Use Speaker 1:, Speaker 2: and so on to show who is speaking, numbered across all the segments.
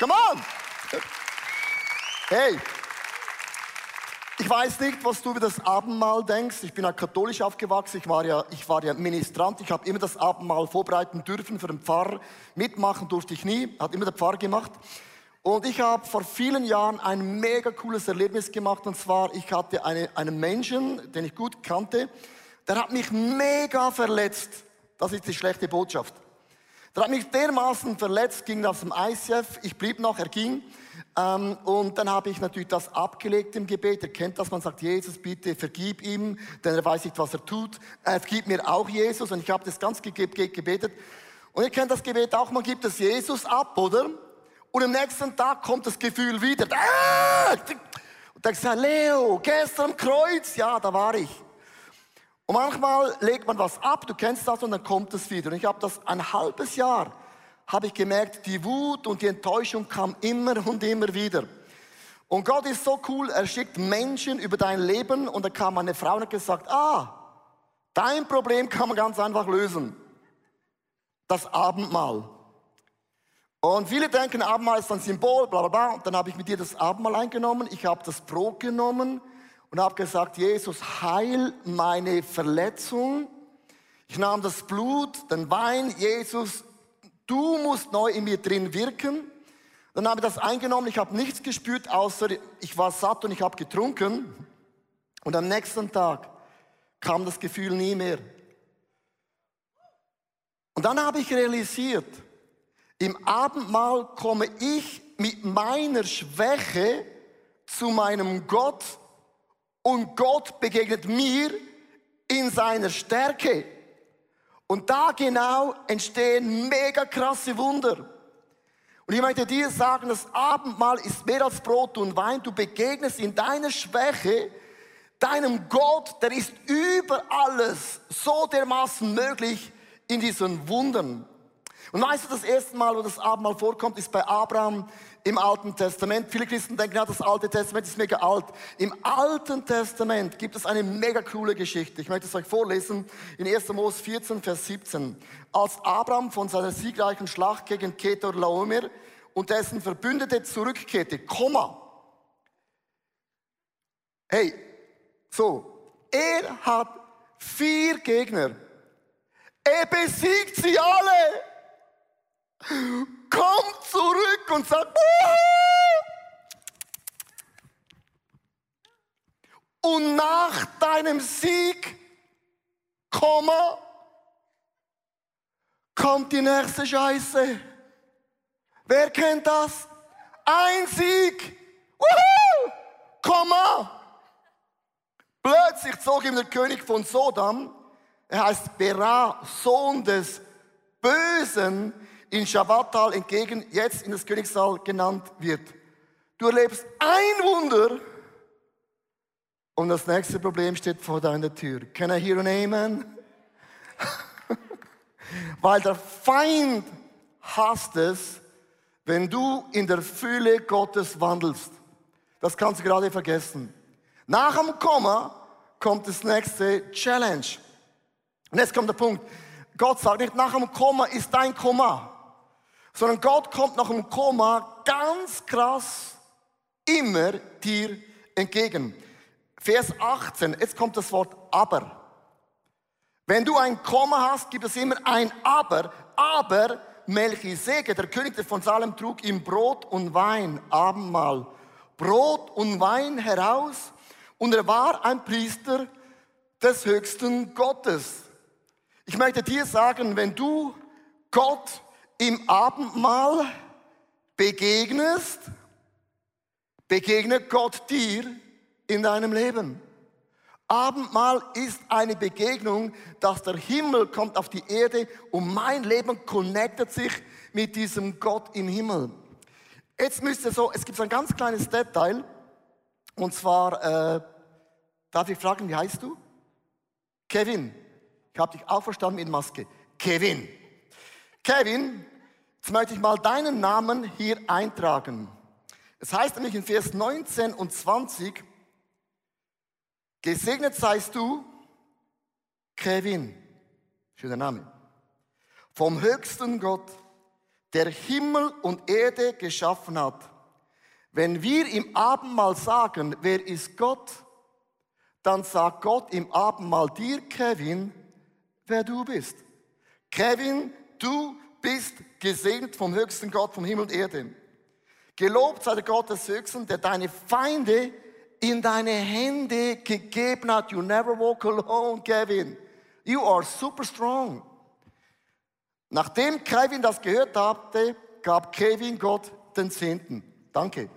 Speaker 1: Come on! Hey, ich weiß nicht, was du über das Abendmahl denkst. Ich bin ja katholisch aufgewachsen. Ich war ja, ich war ja Ministrant. Ich habe immer das Abendmahl vorbereiten dürfen für den Pfarrer. Mitmachen durfte ich nie. Hat immer der Pfarrer gemacht. Und ich habe vor vielen Jahren ein mega cooles Erlebnis gemacht. Und zwar, ich hatte eine, einen Menschen, den ich gut kannte, der hat mich mega verletzt. Das ist die schlechte Botschaft. Der hat mich dermaßen verletzt, ging aus dem ICF. Ich blieb noch, er ging. Ähm, und dann habe ich natürlich das abgelegt im Gebet. Er kennt das, man sagt, Jesus, bitte vergib ihm, denn er weiß nicht, was er tut. Er vergib mir auch Jesus. Und ich habe das ganz gebetet. Und ihr kennt das Gebet auch, man gibt es Jesus ab, oder? Und am nächsten Tag kommt das Gefühl wieder. Ah! Und dann sagt Leo, gestern am Kreuz, ja, da war ich. Und manchmal legt man was ab, du kennst das, und dann kommt es wieder. Und ich habe das ein halbes Jahr, habe ich gemerkt, die Wut und die Enttäuschung kam immer und immer wieder. Und Gott ist so cool, er schickt Menschen über dein Leben und da kam eine Frau und hat gesagt, ah, dein Problem kann man ganz einfach lösen. Das Abendmahl. Und viele denken, Abendmahl ist ein Symbol, bla bla bla. Und dann habe ich mit dir das Abendmahl eingenommen. Ich habe das Brot genommen und habe gesagt, Jesus, heil meine Verletzung. Ich nahm das Blut, den Wein, Jesus, du musst neu in mir drin wirken. Dann habe ich das eingenommen, ich habe nichts gespürt, außer ich war satt und ich habe getrunken. Und am nächsten Tag kam das Gefühl nie mehr. Und dann habe ich realisiert, im Abendmahl komme ich mit meiner Schwäche zu meinem Gott und Gott begegnet mir in seiner Stärke. Und da genau entstehen mega krasse Wunder. Und ich möchte dir sagen, das Abendmahl ist mehr als Brot und Wein. Du begegnest in deiner Schwäche deinem Gott, der ist über alles so dermaßen möglich in diesen Wundern. Und weißt du, das erste Mal, wo das Abendmahl vorkommt, ist bei Abraham im Alten Testament. Viele Christen denken, ja, das Alte Testament ist mega alt. Im Alten Testament gibt es eine mega coole Geschichte. Ich möchte es euch vorlesen in 1. Mose 14, Vers 17. Als Abraham von seiner siegreichen Schlacht gegen Ketor Laomer und dessen Verbündete zurückkehrte, Komma. Hey, so, er hat vier Gegner. Er besiegt sie alle kommt zurück und sagt, und nach deinem Sieg, Komma, kommt die nächste Scheiße. Wer kennt das? Ein Sieg, Wuhu! Komma. Plötzlich zog ihm der König von Sodom, er heißt Bera, Sohn des Bösen, in Shabbatal entgegen jetzt in das Königssaal genannt wird. Du erlebst ein Wunder und das nächste Problem steht vor deiner Tür. Can I hear an Amen? Weil der Feind hasst es, wenn du in der Fülle Gottes wandelst. Das kannst du gerade vergessen. Nach dem Komma kommt das nächste Challenge. Und jetzt kommt der Punkt. Gott sagt nicht, nach dem Komma ist dein Komma sondern Gott kommt nach dem Koma ganz krass immer dir entgegen. Vers 18, jetzt kommt das Wort aber. Wenn du ein Komma hast, gibt es immer ein aber. Aber Melchisedek, der König von Salem, trug ihm Brot und Wein, Abendmahl. Brot und Wein heraus und er war ein Priester des höchsten Gottes. Ich möchte dir sagen, wenn du Gott im Abendmahl begegnest, begegnet Gott dir in deinem Leben. Abendmahl ist eine Begegnung, dass der Himmel kommt auf die Erde und mein Leben connectet sich mit diesem Gott im Himmel. Jetzt müsst ihr so, es gibt ein ganz kleines Detail und zwar, äh, darf ich fragen, wie heißt du? Kevin. Ich habe dich auch verstanden mit Maske. Kevin. Kevin, Jetzt möchte ich mal deinen Namen hier eintragen. Es heißt nämlich in Vers 19 und 20, gesegnet seist du, Kevin, schöner Name, vom höchsten Gott, der Himmel und Erde geschaffen hat. Wenn wir im Abendmahl sagen, wer ist Gott, dann sagt Gott im Abendmahl dir, Kevin, wer du bist. Kevin, du bist gesegnet vom höchsten Gott, vom Himmel und Erde. Gelobt sei der Gott des Höchsten, der deine Feinde in deine Hände gegeben hat. You never walk alone, Kevin. You are super strong. Nachdem Kevin das gehört hatte, gab Kevin Gott den Zehnten. Danke.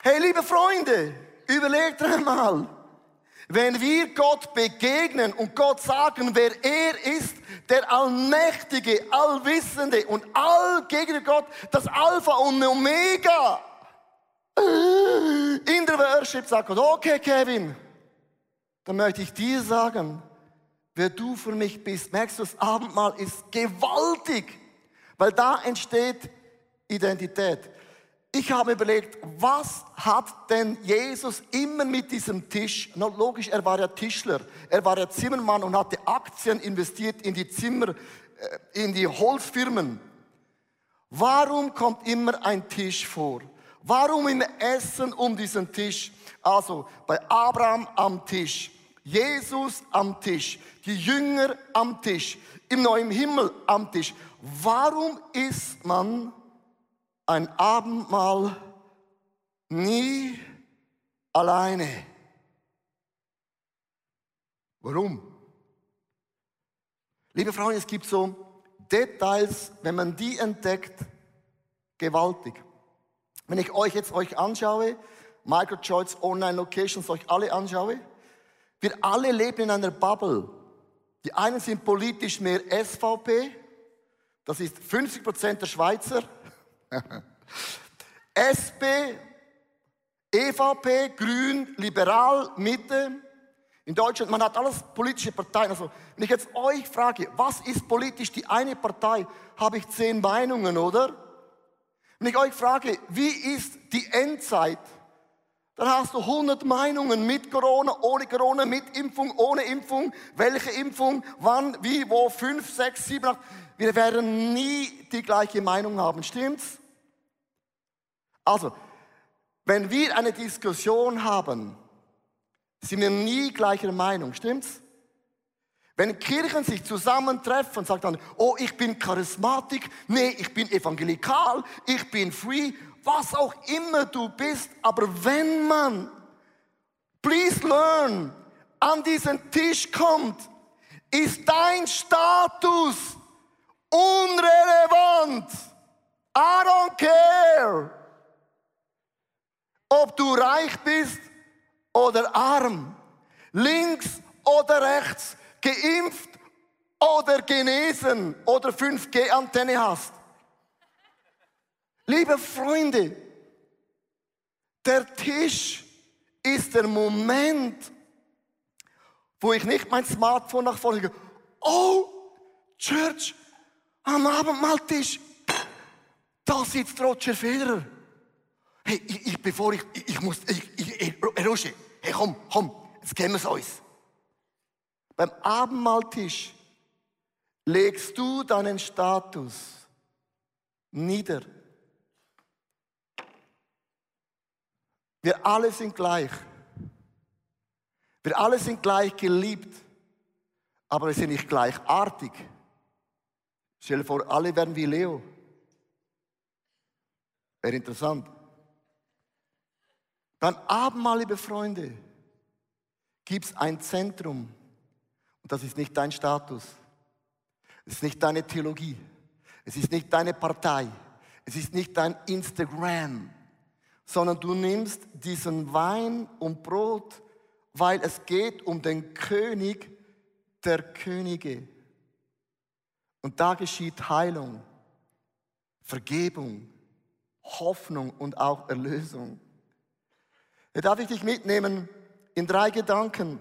Speaker 1: Hey, liebe Freunde, überlegt einmal, wenn wir Gott begegnen und Gott sagen, wer er ist, der Allmächtige, Allwissende und allgegnende Gott, das Alpha und Omega. In der Worship sagt Gott, okay Kevin, dann möchte ich dir sagen, wer du für mich bist. Merkst du, das Abendmahl ist gewaltig, weil da entsteht Identität. Ich habe überlegt, was hat denn Jesus immer mit diesem Tisch? Na, logisch, er war ja Tischler, er war ja Zimmermann und hatte Aktien investiert in die Zimmer, äh, in die Holzfirmen. Warum kommt immer ein Tisch vor? Warum im Essen um diesen Tisch? Also bei Abraham am Tisch, Jesus am Tisch, die Jünger am Tisch, im neuen Himmel am Tisch. Warum isst man ein Abendmahl nie alleine. Warum? Liebe Freunde, es gibt so Details, wenn man die entdeckt, gewaltig. Wenn ich euch jetzt euch anschaue, Microchoice Online Locations euch alle anschaue, wir alle leben in einer Bubble. Die einen sind politisch mehr SVP, das ist 50 Prozent der Schweizer, SP, EVP, Grün, Liberal, Mitte. In Deutschland, man hat alles politische Parteien. Also, wenn ich jetzt euch frage, was ist politisch die eine Partei, habe ich zehn Meinungen, oder? Wenn ich euch frage, wie ist die Endzeit, dann hast du 100 Meinungen mit Corona, ohne Corona, mit Impfung, ohne Impfung, welche Impfung, wann, wie, wo, fünf, sechs, sieben, acht. Wir werden nie die gleiche Meinung haben, stimmt's? Also, wenn wir eine Diskussion haben, sind wir nie gleicher Meinung, stimmt's? Wenn Kirchen sich zusammentreffen, sagt dann, oh, ich bin charismatik, nee, ich bin evangelikal, ich bin free, was auch immer du bist, aber wenn man, please learn, an diesen Tisch kommt, ist dein Status unrelevant. I don't care ob du reich bist oder arm, links oder rechts, geimpft oder genesen oder 5G-Antenne hast. Liebe Freunde, der Tisch ist der Moment, wo ich nicht mein Smartphone nach vorne gehe. Oh, Church, am Abendmahltisch, da sitzt Roger Federer. Hey, ich, ich, bevor ich, ich, ich muss, ich, ich, Roger, hey, komm, komm, jetzt kennen wir es uns. Beim Abendmahltisch legst du deinen Status nieder. Wir alle sind gleich. Wir alle sind gleich geliebt, aber wir sind nicht gleichartig. Stell dir vor, alle werden wie Leo. Wäre interessant. Beim Abendmahl, liebe Freunde, gibt es ein Zentrum. Und das ist nicht dein Status. Es ist nicht deine Theologie. Es ist nicht deine Partei. Es ist nicht dein Instagram. Sondern du nimmst diesen Wein und Brot, weil es geht um den König der Könige. Und da geschieht Heilung, Vergebung, Hoffnung und auch Erlösung. Hier darf ich dich mitnehmen in drei Gedanken.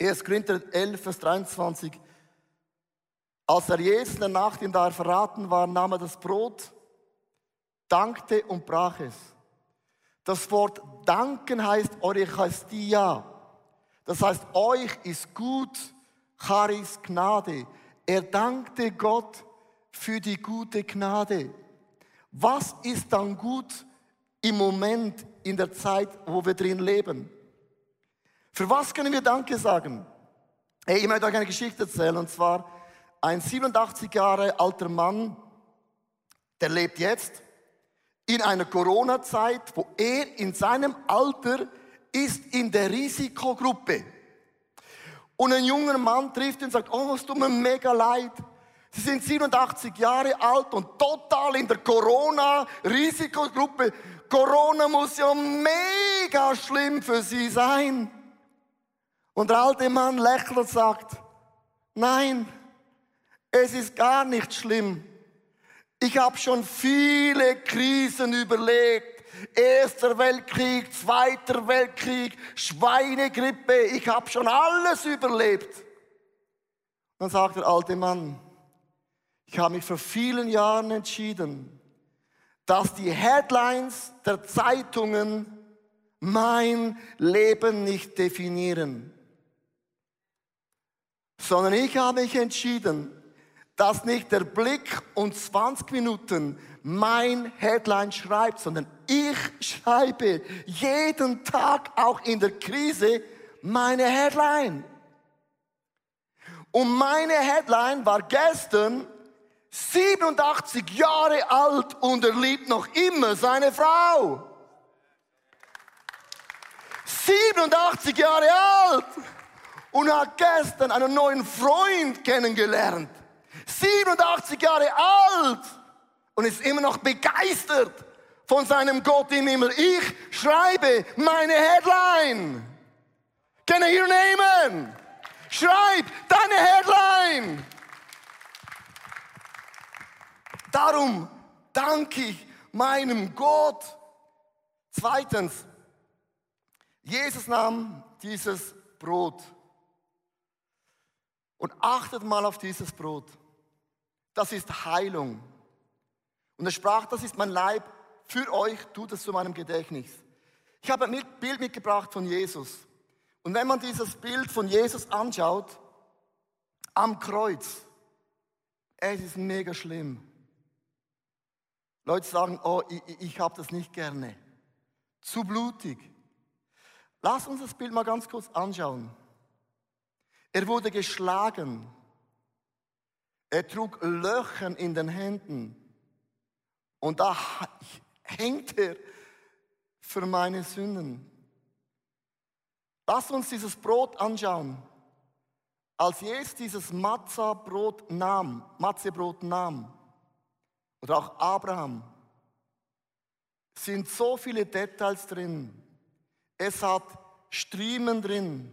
Speaker 1: 1. Korinther 11, Vers 23. Als er Jesus in der Nacht ihm da verraten war, nahm er das Brot, dankte und brach es. Das Wort danken heißt Eucharistia. Das heißt, euch ist gut Charis Gnade. Er dankte Gott für die gute Gnade. Was ist dann gut im Moment, in der Zeit, wo wir drin leben? Für was können wir Danke sagen? Hey, ich möchte euch eine Geschichte erzählen, und zwar ein 87 Jahre alter Mann, der lebt jetzt in einer Corona-Zeit, wo er in seinem Alter ist in der Risikogruppe. Und ein junger Mann trifft ihn und sagt, oh, es tut mir mega leid. Sie sind 87 Jahre alt und total in der Corona-Risikogruppe. Corona muss ja mega schlimm für Sie sein. Und der alte Mann lächelt und sagt, nein, es ist gar nicht schlimm. Ich habe schon viele Krisen überlegt. Erster Weltkrieg, Zweiter Weltkrieg, Schweinegrippe. Ich habe schon alles überlebt. Dann sagt der alte Mann, ich habe mich vor vielen Jahren entschieden, dass die Headlines der Zeitungen mein Leben nicht definieren, sondern ich habe mich entschieden, dass nicht der Blick und 20 Minuten mein Headline schreibt, sondern ich schreibe jeden Tag, auch in der Krise, meine Headline. Und meine Headline war gestern 87 Jahre alt und er liebt noch immer seine Frau. 87 Jahre alt und hat gestern einen neuen Freund kennengelernt. 87 Jahre alt und ist immer noch begeistert von seinem Gott im Himmel. Ich schreibe meine Headline. Can I hear an amen? Schreib deine Headline. Darum danke ich meinem Gott. Zweitens, Jesus nahm dieses Brot und achtet mal auf dieses Brot. Das ist Heilung. Und er sprach, das ist mein Leib für euch, tut es zu meinem Gedächtnis. Ich habe ein Bild mitgebracht von Jesus. Und wenn man dieses Bild von Jesus anschaut, am Kreuz, es ist mega schlimm. Leute sagen, oh, ich, ich habe das nicht gerne. Zu blutig. Lass uns das Bild mal ganz kurz anschauen. Er wurde geschlagen. Er trug Löcher in den Händen. Und da hängt er für meine Sünden. Lass uns dieses Brot anschauen. Als Jesus dieses Matzah-Brot nahm, Matzebrot nahm, oder auch Abraham, sind so viele Details drin. Es hat Striemen drin.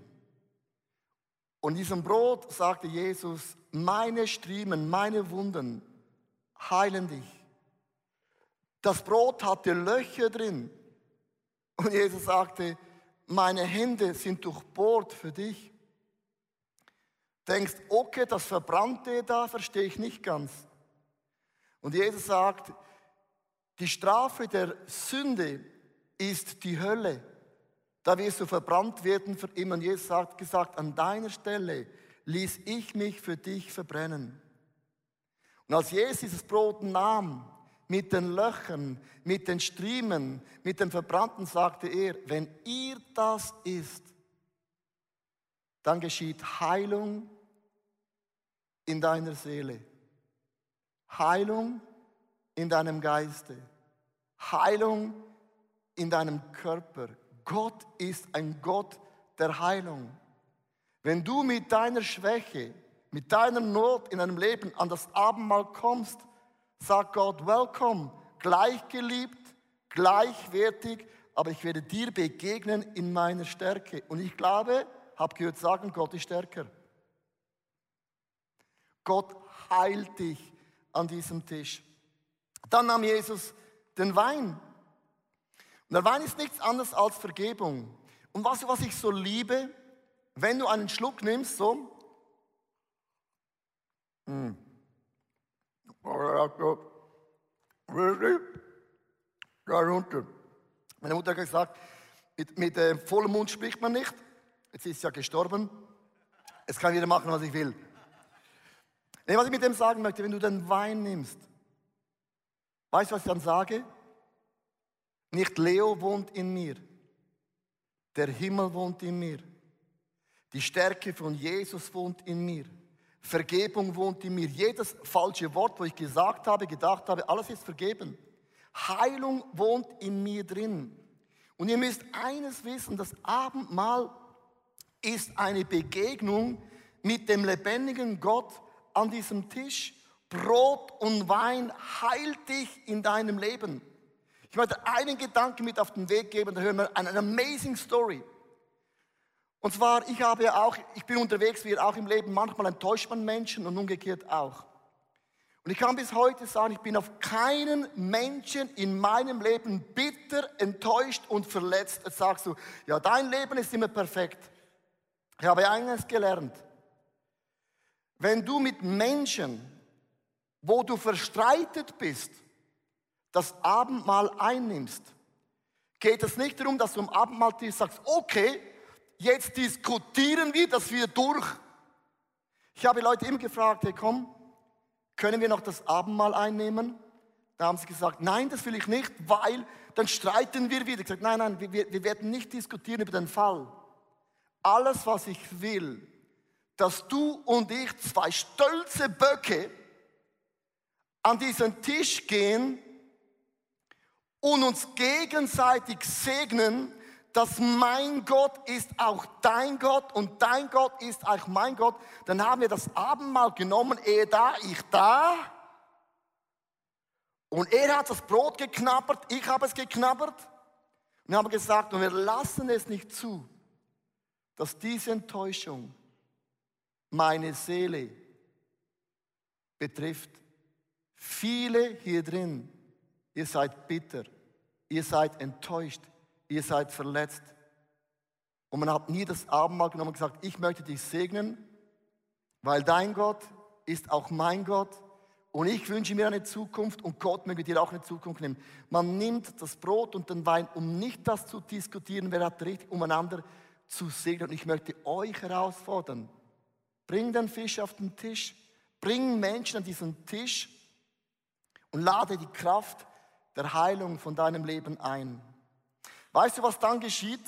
Speaker 1: Und diesem Brot sagte Jesus, meine Striemen, meine Wunden heilen dich. Das Brot hatte Löcher drin. Und Jesus sagte, meine Hände sind durchbohrt für dich. Denkst, okay, das Verbrannte da verstehe ich nicht ganz. Und Jesus sagt, die Strafe der Sünde ist die Hölle. Da wirst du verbrannt werden für immer. Und Jesus hat gesagt, an deiner Stelle ließ ich mich für dich verbrennen. Und als Jesus dieses Brot nahm, mit den Löchern, mit den Striemen, mit dem Verbrannten, sagte er, wenn ihr das isst, dann geschieht Heilung in deiner Seele. Heilung in deinem Geiste. Heilung in deinem Körper. Gott ist ein Gott der Heilung. Wenn du mit deiner Schwäche, mit deiner Not in deinem Leben an das Abendmahl kommst, sagt Gott, welcome, gleichgeliebt, gleichwertig, aber ich werde dir begegnen in meiner Stärke. Und ich glaube, habe gehört sagen, Gott ist stärker. Gott heilt dich an diesem Tisch. Dann nahm Jesus den Wein. Und der Wein ist nichts anderes als Vergebung. Und was, was ich so liebe, wenn du einen Schluck nimmst, so. Mm. Darunter. Meine Mutter hat gesagt, mit, mit äh, vollem Mund spricht man nicht. Jetzt ist sie ja gestorben. Jetzt kann jeder machen, was ich will. Nee, was ich mit dem sagen möchte, wenn du den Wein nimmst, weißt du, was ich dann sage? Nicht Leo wohnt in mir, der Himmel wohnt in mir. Die Stärke von Jesus wohnt in mir. Vergebung wohnt in mir. Jedes falsche Wort, wo ich gesagt habe, gedacht habe, alles ist vergeben. Heilung wohnt in mir drin. Und ihr müsst eines wissen, das Abendmahl ist eine Begegnung mit dem lebendigen Gott an diesem Tisch. Brot und Wein heilt dich in deinem Leben. Ich möchte einen Gedanken mit auf den Weg geben, da hören wir eine amazing Story. Und zwar, ich habe ja auch, ich bin unterwegs, wie auch im Leben, manchmal enttäuscht man Menschen und umgekehrt auch. Und ich kann bis heute sagen, ich bin auf keinen Menschen in meinem Leben bitter, enttäuscht und verletzt. Jetzt sagst du, ja, dein Leben ist immer perfekt. Ich habe eines gelernt. Wenn du mit Menschen, wo du verstreitet bist, das Abendmahl einnimmst, geht es nicht darum, dass du am Abendmahltisch sagst, okay, jetzt diskutieren wir das wieder durch. Ich habe Leute immer gefragt, hey komm, können wir noch das Abendmahl einnehmen? Da haben sie gesagt, nein, das will ich nicht, weil dann streiten wir wieder. Ich gesagt, nein, nein, wir, wir werden nicht diskutieren über den Fall. Alles, was ich will, dass du und ich, zwei stolze Böcke, an diesen Tisch gehen und uns gegenseitig segnen, dass mein Gott ist auch dein Gott und dein Gott ist auch mein Gott, dann haben wir das Abendmahl genommen, er da, ich da. Und er hat das Brot geknabbert, ich habe es geknabbert. Und wir haben gesagt, und wir lassen es nicht zu, dass diese Enttäuschung meine Seele betrifft. Viele hier drin, ihr seid bitter, ihr seid enttäuscht, ihr seid verletzt. Und man hat nie das Abendmahl genommen und gesagt, ich möchte dich segnen, weil dein Gott ist auch mein Gott. Und ich wünsche mir eine Zukunft und Gott möge dir auch eine Zukunft nehmen. Man nimmt das Brot und den Wein, um nicht das zu diskutieren, wer hat recht, umeinander zu segnen. Und ich möchte euch herausfordern, bring den Fisch auf den Tisch, bring Menschen an diesen Tisch und lade die Kraft der Heilung von deinem Leben ein. Weißt du, was dann geschieht,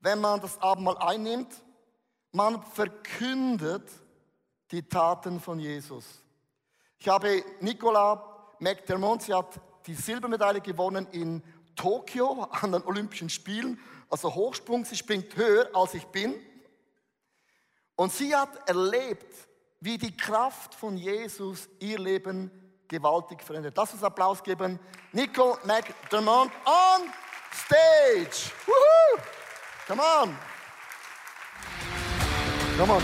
Speaker 1: wenn man das Abendmahl einnimmt? Man verkündet die Taten von Jesus. Ich habe Nicola McDermott, sie hat die Silbermedaille gewonnen in Tokio an den Olympischen Spielen, also Hochsprung, sie springt höher als ich bin. Und sie hat erlebt, wie die Kraft von Jesus ihr Leben gewaltig verändert. Lass uns Applaus geben. Nico McDermott on stage. Woohoo! Come on. Come on.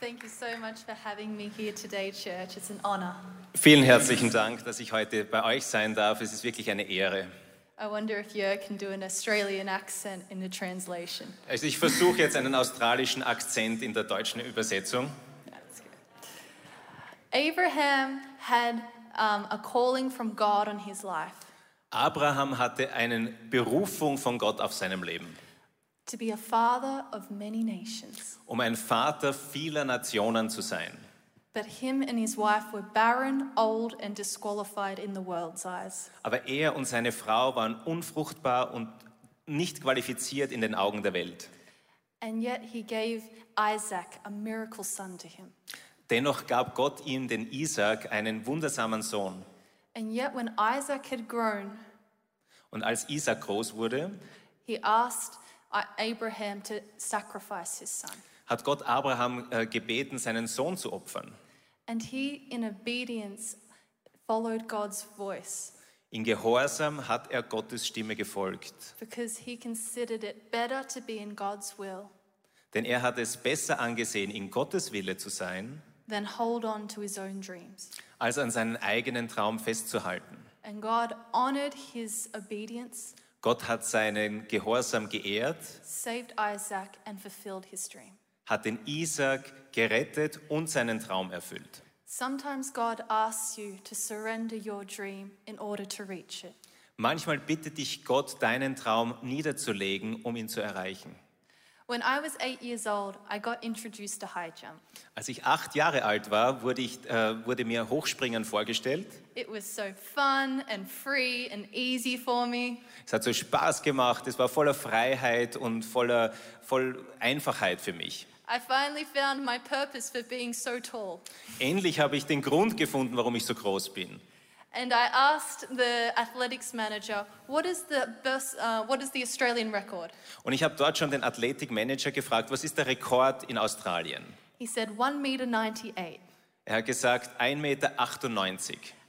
Speaker 2: Thank you so much for having me here today, church. It's an honor.
Speaker 3: Vielen herzlichen Dank, dass ich heute bei euch sein darf. Es ist wirklich eine Ehre.
Speaker 2: I wonder if Jörg can do an Australian accent in the translation.
Speaker 3: Also ich versuche jetzt einen australischen Akzent in der deutschen Übersetzung.
Speaker 2: Abraham had um, a calling from God on his life
Speaker 3: Abraham hatte eine Berufung von Gott auf seinem Leben,
Speaker 2: to be a father of many nations.
Speaker 3: um ein Vater vieler Nationen zu sein.
Speaker 2: But him and his wife were barren, old, and disqualified in the world's eyes.
Speaker 3: Aber er und seine Frau waren unfruchtbar und nicht qualifiziert in den Augen der Welt.
Speaker 2: And yet he gave Isaac a miracle son to him.
Speaker 3: Dennoch gab Gott ihm den Isaac, einen wundersamen Sohn.
Speaker 2: And yet when Isaac had grown,
Speaker 3: Und als Isaac groß wurde,
Speaker 2: he asked I- Abraham to sacrifice his son.
Speaker 3: hat Gott Abraham äh, gebeten, seinen Sohn zu opfern.
Speaker 2: And he, in obedience, followed God's voice
Speaker 3: In Gehorsam hat er Gottes Stimme gefolgt.
Speaker 2: because he considered it better to be in God's will
Speaker 3: Denn er hat es besser angesehen, in Gottes Wille zu sein,
Speaker 2: than hold on to his own dreams.
Speaker 3: als an seinen eigenen Traum festzuhalten.
Speaker 2: And God honored his obedience,
Speaker 3: Gott hat seinen Gehorsam geehrt,
Speaker 2: saved Isaac, and fulfilled his dream.
Speaker 3: hat den Isaac gerettet und seinen Traum erfüllt.
Speaker 2: Sometimes God asks you to surrender your dream in order to reach it.
Speaker 3: Manchmal bittet dich Gott, deinen Traum niederzulegen, um ihn zu erreichen.
Speaker 2: When I was eight years old, I got introduced to high jump.
Speaker 3: Als ich acht Jahre alt war, wurde, ich, äh, wurde mir Hochspringen vorgestellt.
Speaker 2: It was so fun and free and easy for me.
Speaker 3: Es hat so Spaß gemacht, es war voller Freiheit und voller voll Einfachheit für mich.
Speaker 2: I finally found my purpose for being so tall.
Speaker 3: Endlich habe ich den Grund gefunden, warum ich so groß bin.
Speaker 2: And I asked the athletics manager, what is the best, uh, what is the Australian record?
Speaker 3: Und ich habe dort schon den Athletikmanager gefragt, was ist der Rekord in Australien?
Speaker 2: He said 1 meter 98.
Speaker 3: Er hat gesagt 1,98 Meter.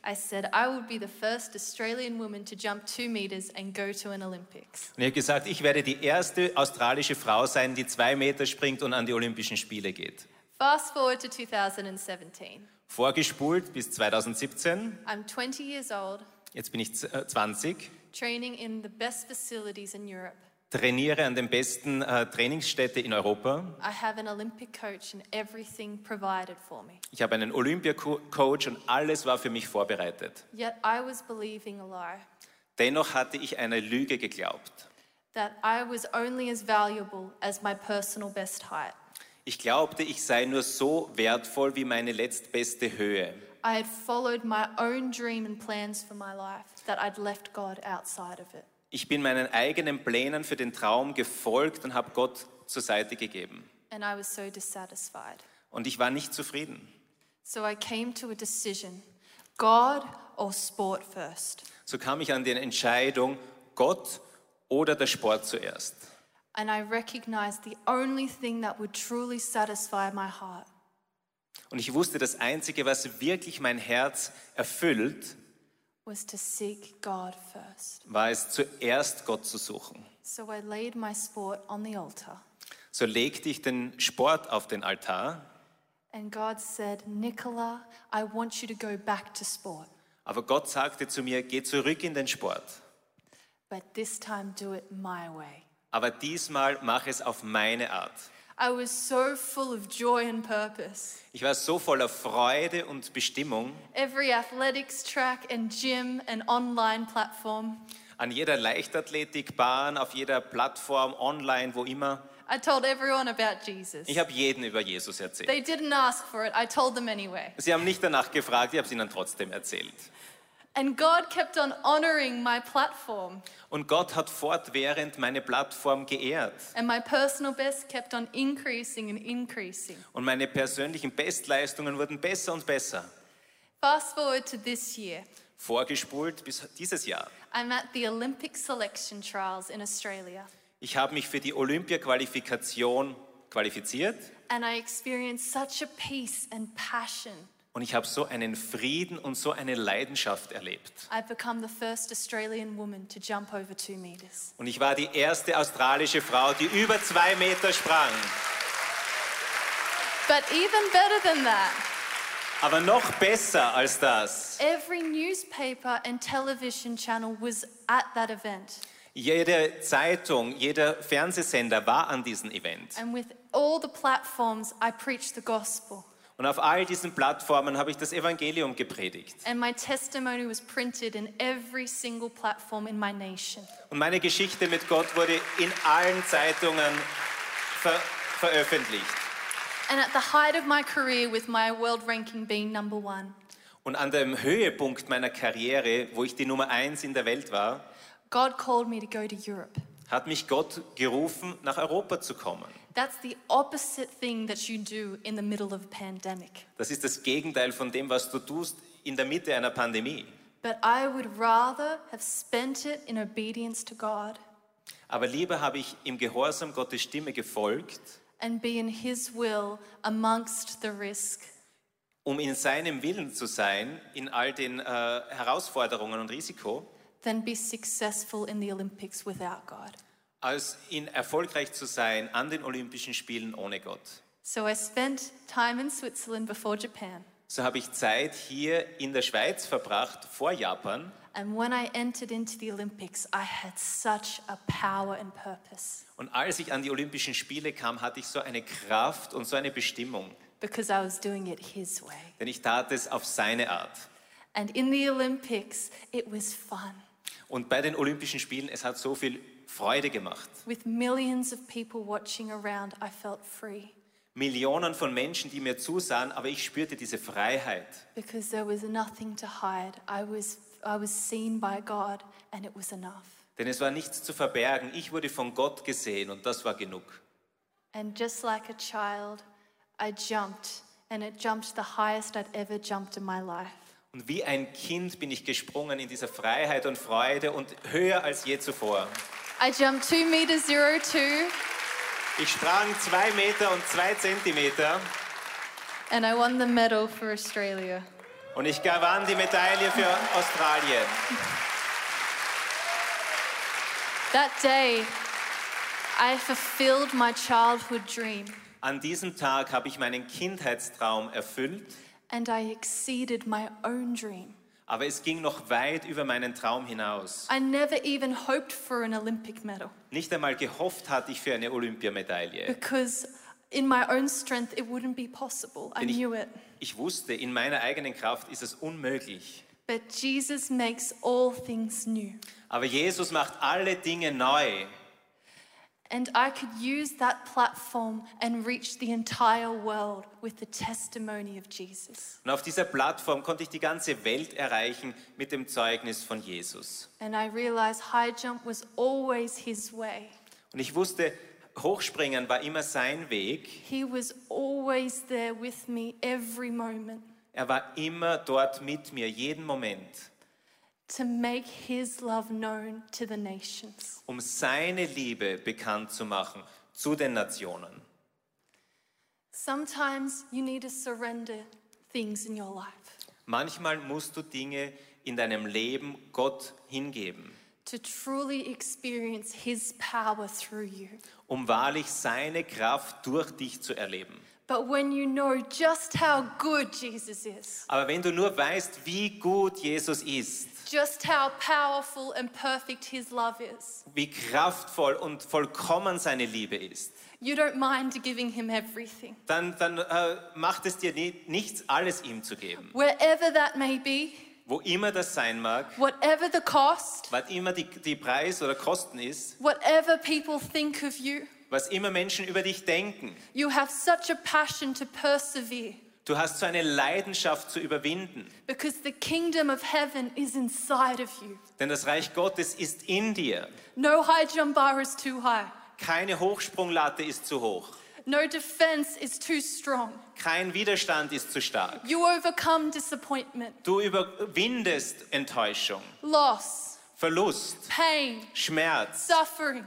Speaker 2: I said I would be the first Australian woman to jump two meters and go to an Olympics.
Speaker 3: Und er hat gesagt, ich werde die erste australische Frau sein, die zwei Meter springt und an die Olympischen Spiele geht.
Speaker 2: Fast forward to 2017.
Speaker 3: Vorgespult bis 2017.
Speaker 2: I'm 20 years old,
Speaker 3: Jetzt bin ich z- äh, 20,
Speaker 2: training in the best facilities in Europe.
Speaker 3: trainiere an den besten äh, Trainingsstätte in Europa.
Speaker 2: I have an Olympic coach and everything provided for me.
Speaker 3: Ich habe einen Olympia-Coach und alles war für mich vorbereitet.
Speaker 2: Yet I was believing a lie
Speaker 3: Dennoch hatte ich eine Lüge geglaubt.
Speaker 2: that I was only as valuable as my personal best height.
Speaker 3: Ich glaubte, ich sei nur so wertvoll wie meine letztbeste Höhe.
Speaker 2: I had followed my own dream and plans for my life, that I'd left God outside of it.
Speaker 3: Ich bin meinen eigenen Plänen für den Traum gefolgt und habe Gott zur Seite gegeben.
Speaker 2: And I was so dissatisfied.
Speaker 3: Und ich war nicht zufrieden.
Speaker 2: So I came to a decision God or sport first.
Speaker 3: So kam ich an die Entscheidung, Gott oder der Sport zuerst.
Speaker 2: And I recognized the only thing that would truly satisfy my heart
Speaker 3: Und ich wusste, das Einzige, was wirklich mein Herz erfüllt,
Speaker 2: was to seek God first.
Speaker 3: war es zuerst Gott zu suchen.
Speaker 2: So I laid my sport on the altar.
Speaker 3: So legte ich den Sport auf den Altar,
Speaker 2: And God said, Nicola, I want you to go back to sport,
Speaker 3: aber Gott sagte zu mir, geh zurück in den Sport.
Speaker 2: but this time do it my way.
Speaker 3: Aber diesmal mach es auf meine Art.
Speaker 2: I was so full of joy and purpose.
Speaker 3: Ich war so voller Freude und Bestimmung.
Speaker 2: Every athletics track and gym and online platform,
Speaker 3: An jeder Leichtathletikbahn, auf jeder Plattform, online, wo immer.
Speaker 2: I told everyone about Jesus.
Speaker 3: Ich habe jeden über Jesus erzählt.
Speaker 2: They didn't ask for it, I told them anyway.
Speaker 3: Sie haben nicht danach gefragt, ich habe es ihnen trotzdem erzählt.
Speaker 2: And God kept on honoring my platform,
Speaker 3: Und Gott hat fortwährend meine Plattform geehrt.
Speaker 2: and my personal best kept on increasing and increasing.
Speaker 3: Und meine persönlichen Bestleistungen wurden besser und besser.
Speaker 2: Fast forward to this year.
Speaker 3: Vorgespult bis dieses Jahr.
Speaker 2: I'm at the Olympic selection trials in Australia,
Speaker 3: Ich habe mich für die Olympia-Qualifikation qualifiziert
Speaker 2: and I experienced such a peace and passion.
Speaker 3: Und ich habe so einen Frieden und so eine Leidenschaft erlebt.
Speaker 2: I've become the first Australian woman to jump over two meters.
Speaker 3: Und ich war die erste australische Frau, die über zwei Meter sprang.
Speaker 2: But even better than that,
Speaker 3: Aber noch besser als das.
Speaker 2: every newspaper and television channel was at that event.
Speaker 3: Jede Zeitung, jeder Fernsehsender war an diesem Event.
Speaker 2: And with all the platforms, I preached the gospel.
Speaker 3: Und auf all diesen Plattformen habe ich das Evangelium gepredigt.
Speaker 2: And my testimony was printed in every single platform in my nation.
Speaker 3: Und meine Geschichte mit Gott wurde in allen Zeitungen ver veröffentlicht.
Speaker 2: And at the height of my career, with my world ranking being number one,
Speaker 3: Und an dem Höhepunkt meiner Karriere, wo ich die Nummer eins in der Welt war,
Speaker 2: God called me to go to Europe.
Speaker 3: hat mich Gott gerufen, nach Europa zu kommen.
Speaker 2: That's the opposite thing that you do in the middle of a pandemic.
Speaker 3: Das ist das Gegenteil von dem, was du tust in der Mitte einer Pandemie.
Speaker 2: But I would rather have spent it in obedience to God
Speaker 3: Aber lieber habe ich im Gehorsam Gottes Stimme gefolgt,
Speaker 2: and be in His will amongst the risk
Speaker 3: um in seinem Willen zu sein, in all den äh, Herausforderungen und Risiko,
Speaker 2: than be successful in the Olympics without God.
Speaker 3: Als in erfolgreich zu sein an den Olympischen Spielen ohne Gott.
Speaker 2: So I spent time in Switzerland before Japan.
Speaker 3: So habe ich Zeit hier in der Schweiz verbracht, vor Japan.
Speaker 2: And when I entered into the Olympics, I had such a power and purpose
Speaker 3: Und als ich an die Olympischen Spiele kam, hatte ich so eine Kraft und so eine Bestimmung.
Speaker 2: because I was doing it His way.
Speaker 3: Denn ich tat es auf seine Art.
Speaker 2: And in the Olympics, it was fun.
Speaker 3: Und bei den Olympischen Spielen, es hat so viel Freude gemacht.
Speaker 2: With millions of people watching around, I felt free
Speaker 3: Millionen von Menschen, die mir zusahen, aber ich spürte diese Freiheit.
Speaker 2: because there was nothing to hide. I was, I was seen by God, and it was enough.
Speaker 3: Denn es war nichts zu verbergen. Ich wurde von Gott gesehen und das war genug.
Speaker 2: And just like a child, I jumped, and it jumped the highest I'd ever jumped in my life.
Speaker 3: Und wie ein Kind bin ich gesprungen in dieser Freiheit und Freude und höher als je zuvor.
Speaker 2: I jumped two meters zero two,
Speaker 3: Ich sprang zwei Meter und zwei Zentimeter
Speaker 2: and I won the medal for Australia.
Speaker 3: und ich gewann die Medaille für Australien.
Speaker 2: That day, I fulfilled my childhood dream,
Speaker 3: An diesem Tag habe ich meinen Kindheitstraum erfüllt,
Speaker 2: and I exceeded my own dream.
Speaker 3: Aber es ging noch weit über meinen Traum hinaus.
Speaker 2: I never even hoped for an Olympic medal
Speaker 3: Nicht einmal gehofft hatte ich für eine Olympiamedaille.
Speaker 2: because in my own strength it wouldn't be possible. I
Speaker 3: Denn ich,
Speaker 2: knew it.
Speaker 3: ich wusste, in meiner eigenen Kraft ist es unmöglich.
Speaker 2: But Jesus makes all things new.
Speaker 3: Aber Jesus macht alle Dinge neu.
Speaker 2: And I could use that platform and reach the entire world with the testimony of Jesus.
Speaker 3: Und auf dieser Plattform konnte ich die ganze Welt erreichen mit dem Zeugnis von Jesus.
Speaker 2: And I realized high jump was always his way.
Speaker 3: Und ich wusste, Hochspringen war immer sein Weg.
Speaker 2: He was always there with me every moment
Speaker 3: Er war immer dort mit mir, jeden Moment, um seine Liebe bekannt zu machen zu den Nationen.
Speaker 2: Sometimes you need to surrender things in your life
Speaker 3: Manchmal musst du Dinge in deinem Leben Gott hingeben,
Speaker 2: to truly experience his power through you.
Speaker 3: um wahrlich seine Kraft durch dich zu erleben.
Speaker 2: But when you know just how good Jesus is,
Speaker 3: Aber wenn du nur weißt, wie gut Jesus ist,
Speaker 2: just how powerful and perfect his love is,
Speaker 3: wie kraftvoll und vollkommen seine Liebe ist,
Speaker 2: you don't mind giving him everything.
Speaker 3: dann, dann äh, macht es dir nichts, alles ihm zu geben.
Speaker 2: Wherever that may be,
Speaker 3: Wo immer das sein mag,
Speaker 2: whatever the cost,
Speaker 3: was immer die, die Preis oder Kosten ist,
Speaker 2: whatever people think of you,
Speaker 3: was immer Menschen über dich denken.
Speaker 2: you have such a passion to persevere
Speaker 3: Du hast so eine Leidenschaft zu überwinden,
Speaker 2: because the kingdom of heaven is inside of you.
Speaker 3: denn das Reich Gottes ist in dir.
Speaker 2: No high jump bar is too high.
Speaker 3: Keine Hochsprunglatte ist zu hoch.
Speaker 2: No defense is too strong.
Speaker 3: Kein Widerstand ist zu stark.
Speaker 2: You overcome disappointment,
Speaker 3: Du überwindest Enttäuschung,
Speaker 2: loss,
Speaker 3: Verlust,
Speaker 2: pain,
Speaker 3: Schmerz,
Speaker 2: suffering,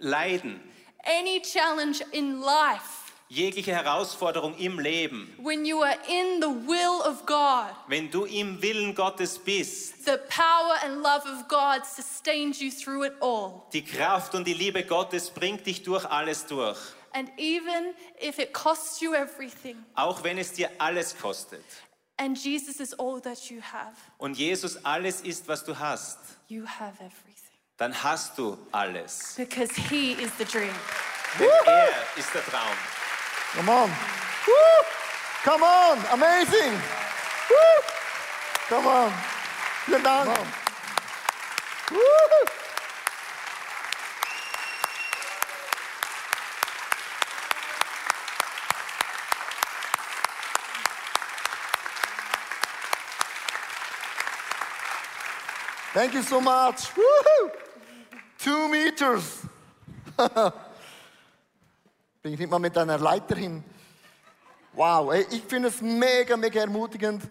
Speaker 3: Leiden,
Speaker 2: any challenge in life.
Speaker 3: Jegliche Herausforderung im Leben.
Speaker 2: When you are in the will of God,
Speaker 3: Wenn du im Willen Gottes bist,
Speaker 2: the power and love of God sustains you through it all.
Speaker 3: die Kraft und die Liebe Gottes bringt dich durch alles durch.
Speaker 2: And even if it costs you everything,
Speaker 3: Auch wenn es dir alles kostet.
Speaker 2: and Jesus is all that you have,
Speaker 3: Und Jesus alles ist, was du hast,
Speaker 2: you have everything.
Speaker 3: dann hast du alles.
Speaker 2: Because He is the dream.
Speaker 3: Denn er ist der Traum.
Speaker 1: Come on. Woo! Come on. Amazing. Woo! Come on. Vielen Dank. Woo! Thank you so much. Woohoo! Two meters. Bin ich nicht mal mit einer Leiter hin. Wow, ey, ich finde es mega, mega ermutigend,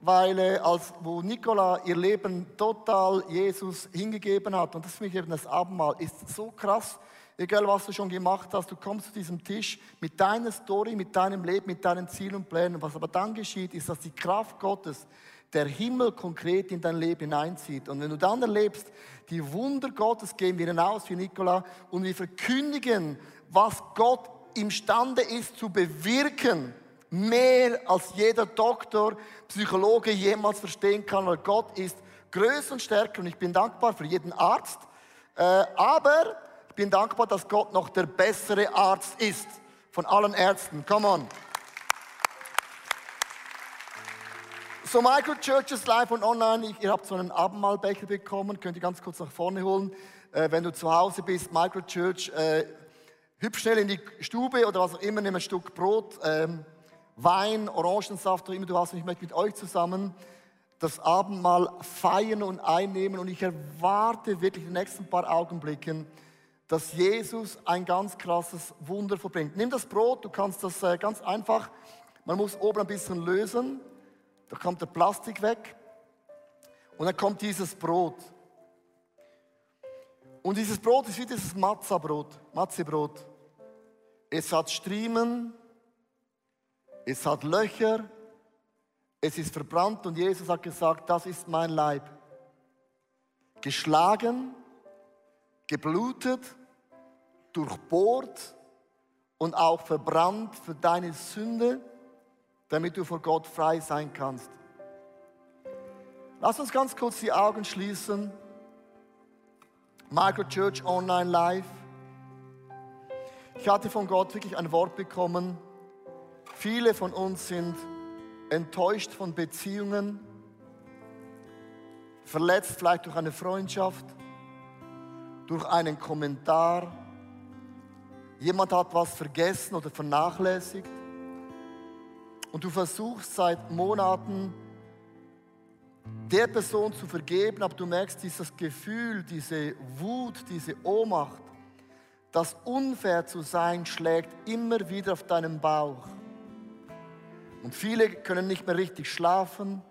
Speaker 1: weil äh, als wo Nicola ihr Leben total Jesus hingegeben hat, und das ist für mich eben das Abendmahl, ist so krass, egal was du schon gemacht hast, du kommst zu diesem Tisch mit deiner Story, mit deinem Leben, mit deinen Zielen und Plänen. Was aber dann geschieht, ist, dass die Kraft Gottes, der Himmel konkret in dein Leben hineinzieht. Und wenn du dann erlebst, die Wunder Gottes gehen wir hinaus wie Nicola und wir verkündigen, was Gott imstande ist zu bewirken, mehr als jeder Doktor, Psychologe jemals verstehen kann, weil Gott ist größer und stärker und ich bin dankbar für jeden Arzt, äh, aber ich bin dankbar, dass Gott noch der bessere Arzt ist von allen Ärzten. Come on. So, Microchurches live und online. Ihr habt so einen Abendmahlbecher bekommen. Könnt ihr ganz kurz nach vorne holen. Äh, wenn du zu Hause bist, Microchurch, äh, hübsch schnell in die Stube oder was auch immer, nimm ein Stück Brot, ähm, Wein, Orangensaft, oder immer du hast. Und ich möchte mit euch zusammen das Abendmahl feiern und einnehmen. Und ich erwarte wirklich in den nächsten paar Augenblicken, dass Jesus ein ganz krasses Wunder verbringt. Nimm das Brot, du kannst das äh, ganz einfach, man muss oben ein bisschen lösen, da kommt der Plastik weg und dann kommt dieses Brot. Und dieses Brot ist wie dieses Matza-Brot, Matze-Brot. Es hat Striemen, es hat Löcher, es ist verbrannt und Jesus hat gesagt, das ist mein Leib. Geschlagen, geblutet, durchbohrt und auch verbrannt für deine Sünde, damit du vor Gott frei sein kannst. Lass uns ganz kurz die Augen schließen. Micro Church Online Live. Ich hatte von Gott wirklich ein Wort bekommen. Viele von uns sind enttäuscht von Beziehungen, verletzt vielleicht durch eine Freundschaft, durch einen Kommentar. Jemand hat was vergessen oder vernachlässigt. Und du versuchst seit Monaten, der Person zu vergeben, aber du merkst dieses Gefühl, diese Wut, diese Ohnmacht, das unfair zu sein, schlägt immer wieder auf deinen Bauch. Und viele können nicht mehr richtig schlafen.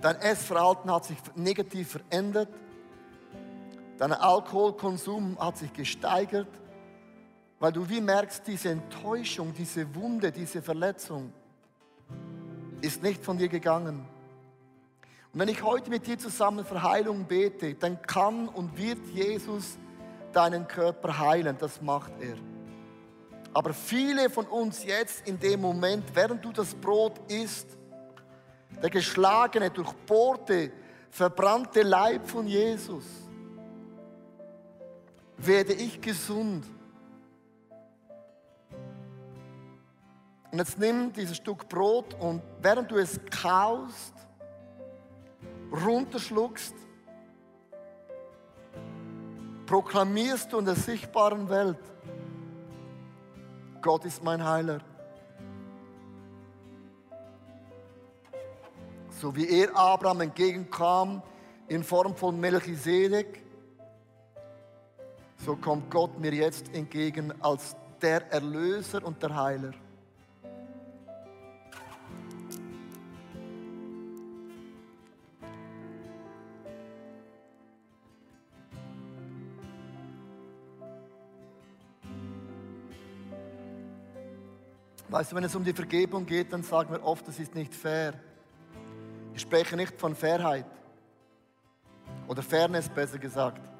Speaker 1: Dein Essverhalten hat sich negativ verändert. Dein Alkoholkonsum hat sich gesteigert, weil du wie merkst, diese Enttäuschung, diese Wunde, diese Verletzung ist nicht von dir gegangen. Und wenn ich heute mit dir zusammen für Heilung bete, dann kann und wird Jesus deinen Körper heilen. Das macht er. Aber viele von uns jetzt in dem Moment, während du das Brot isst, der geschlagene, durchbohrte, verbrannte Leib von Jesus, werde ich gesund. Und jetzt nimm dieses Stück Brot und während du es kaust, runterschluckst, proklamierst du in der sichtbaren Welt, Gott ist mein Heiler. So wie er Abraham entgegenkam in Form von Melchisedek, so kommt Gott mir jetzt entgegen als der Erlöser und der Heiler. Weißt du, wenn es um die Vergebung geht, dann sagen wir oft, das ist nicht fair. Ich spreche nicht von Fairheit oder Fairness besser gesagt.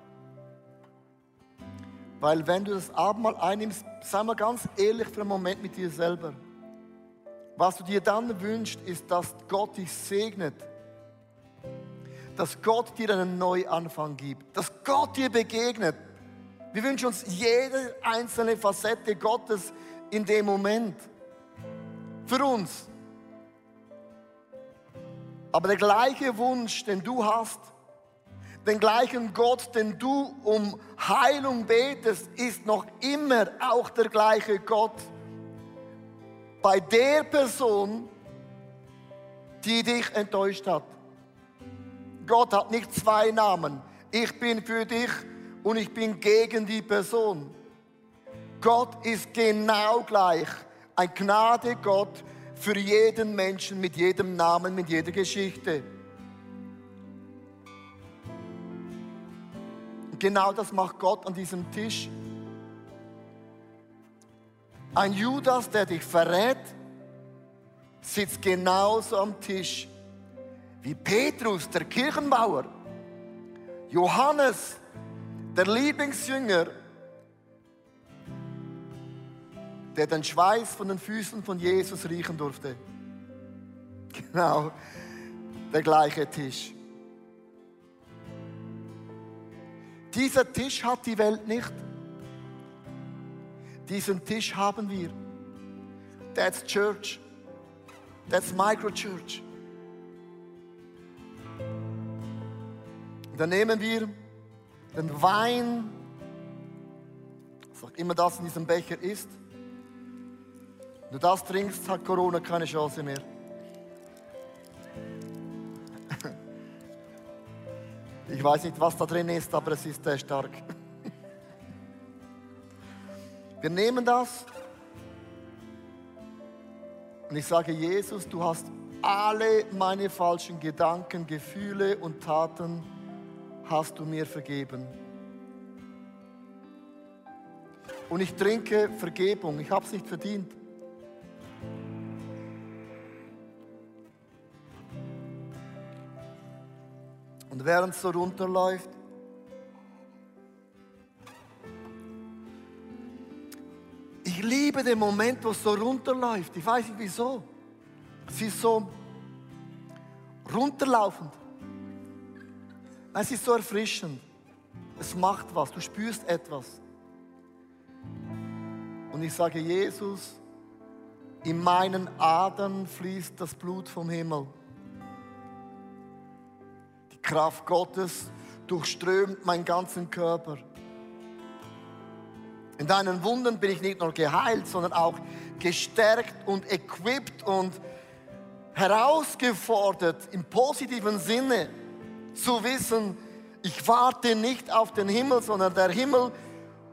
Speaker 1: Weil wenn du das Abendmahl einnimmst, sei mal ganz ehrlich für einen Moment mit dir selber. Was du dir dann wünschst, ist, dass Gott dich segnet. Dass Gott dir einen Neuanfang gibt. Dass Gott dir begegnet. Wir wünschen uns jede einzelne Facette Gottes in dem Moment. Für uns. Aber der gleiche Wunsch, den du hast, den gleichen Gott, den du um Heilung betest, ist noch immer auch der gleiche Gott bei der Person, die dich enttäuscht hat. Gott hat nicht zwei Namen. Ich bin für dich und ich bin gegen die Person. Gott ist genau gleich. Ein Gnade Gott für jeden Menschen mit jedem Namen, mit jeder Geschichte. Genau das macht Gott an diesem Tisch. Ein Judas, der dich verrät, sitzt genauso am Tisch wie Petrus, der Kirchenbauer, Johannes, der Lieblingsjünger, der den Schweiß von den Füßen von Jesus riechen durfte. Genau, der gleiche Tisch. Dieser Tisch hat die Welt nicht. Diesen Tisch haben wir. That's Church. That's Microchurch. Dann nehmen wir den Wein, was auch immer das in diesem Becher ist, wenn du das trinkst, hat Corona keine Chance mehr. Ich weiß nicht, was da drin ist, aber es ist sehr stark. Wir nehmen das und ich sage, Jesus, du hast alle meine falschen Gedanken, Gefühle und Taten hast du mir vergeben. Und ich trinke Vergebung. Ich habe es nicht verdient. Und während es so runterläuft, ich liebe den Moment, wo es so runterläuft. Ich weiß nicht wieso. Es ist so runterlaufend. Es ist so erfrischend. Es macht was. Du spürst etwas. Und ich sage, Jesus, in meinen Adern fließt das Blut vom Himmel. Kraft Gottes durchströmt meinen ganzen Körper. In deinen Wunden bin ich nicht nur geheilt, sondern auch gestärkt und equipped und herausgefordert im positiven Sinne zu wissen, ich warte nicht auf den Himmel, sondern der Himmel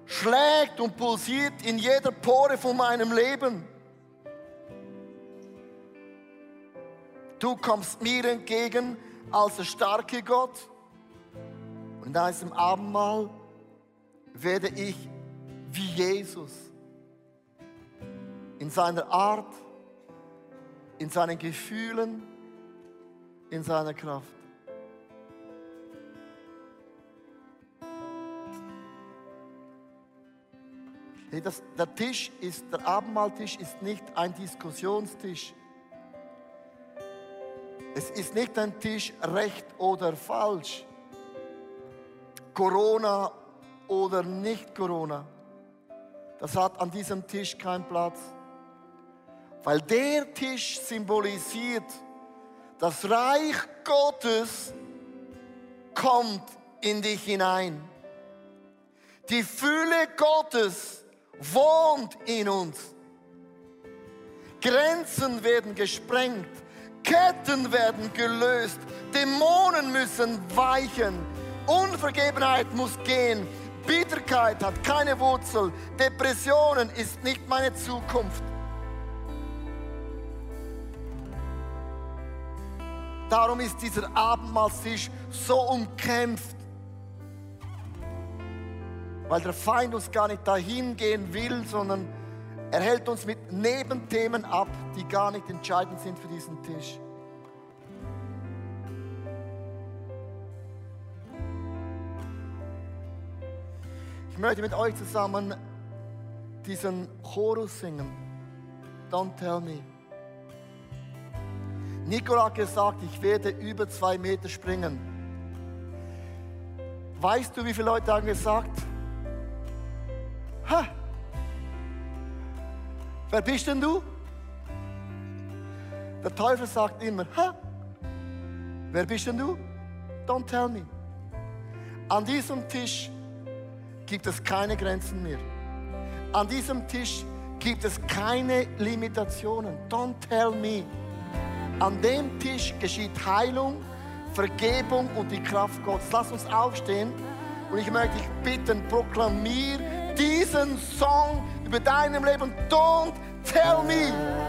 Speaker 1: schlägt und pulsiert in jeder Pore von meinem Leben. Du kommst mir entgegen als der starke Gott. Und in diesem Abendmahl werde ich wie Jesus in seiner Art, in seinen Gefühlen, in seiner Kraft. Hey, das, der Tisch ist, der Abendmahltisch ist nicht ein Diskussionstisch. Es ist nicht ein Tisch recht oder falsch. Corona oder nicht Corona. Das hat an diesem Tisch keinen Platz. Weil der Tisch symbolisiert, das Reich Gottes kommt in dich hinein. Die Fülle Gottes wohnt in uns. Grenzen werden gesprengt, Ketten werden gelöst, Dämonen müssen weichen, Unvergebenheit muss gehen, Bitterkeit hat keine Wurzel, Depressionen ist nicht meine Zukunft. Darum ist dieser Abendmahlstisch so umkämpft, weil der Feind uns gar nicht dahin gehen will, sondern er hält uns mit Nebenthemen ab, die gar nicht entscheidend sind für diesen Tisch. Ich möchte mit euch zusammen diesen Chorus singen. Don't tell me. Nikola hat gesagt, ich werde über zwei Meter springen. Weißt du, wie viele Leute haben gesagt? Ha! Wer bist denn du? Der Teufel sagt immer, ha! Wer bist denn du? Don't tell me. An diesem Tisch gibt es keine Grenzen mehr. An diesem Tisch gibt es keine Limitationen. Don't tell me. An dem Tisch geschieht Heilung, Vergebung und die Kraft Gottes. Lass uns aufstehen und ich möchte dich bitten, proklamier diesen Song über deinem Leben. Don't tell me.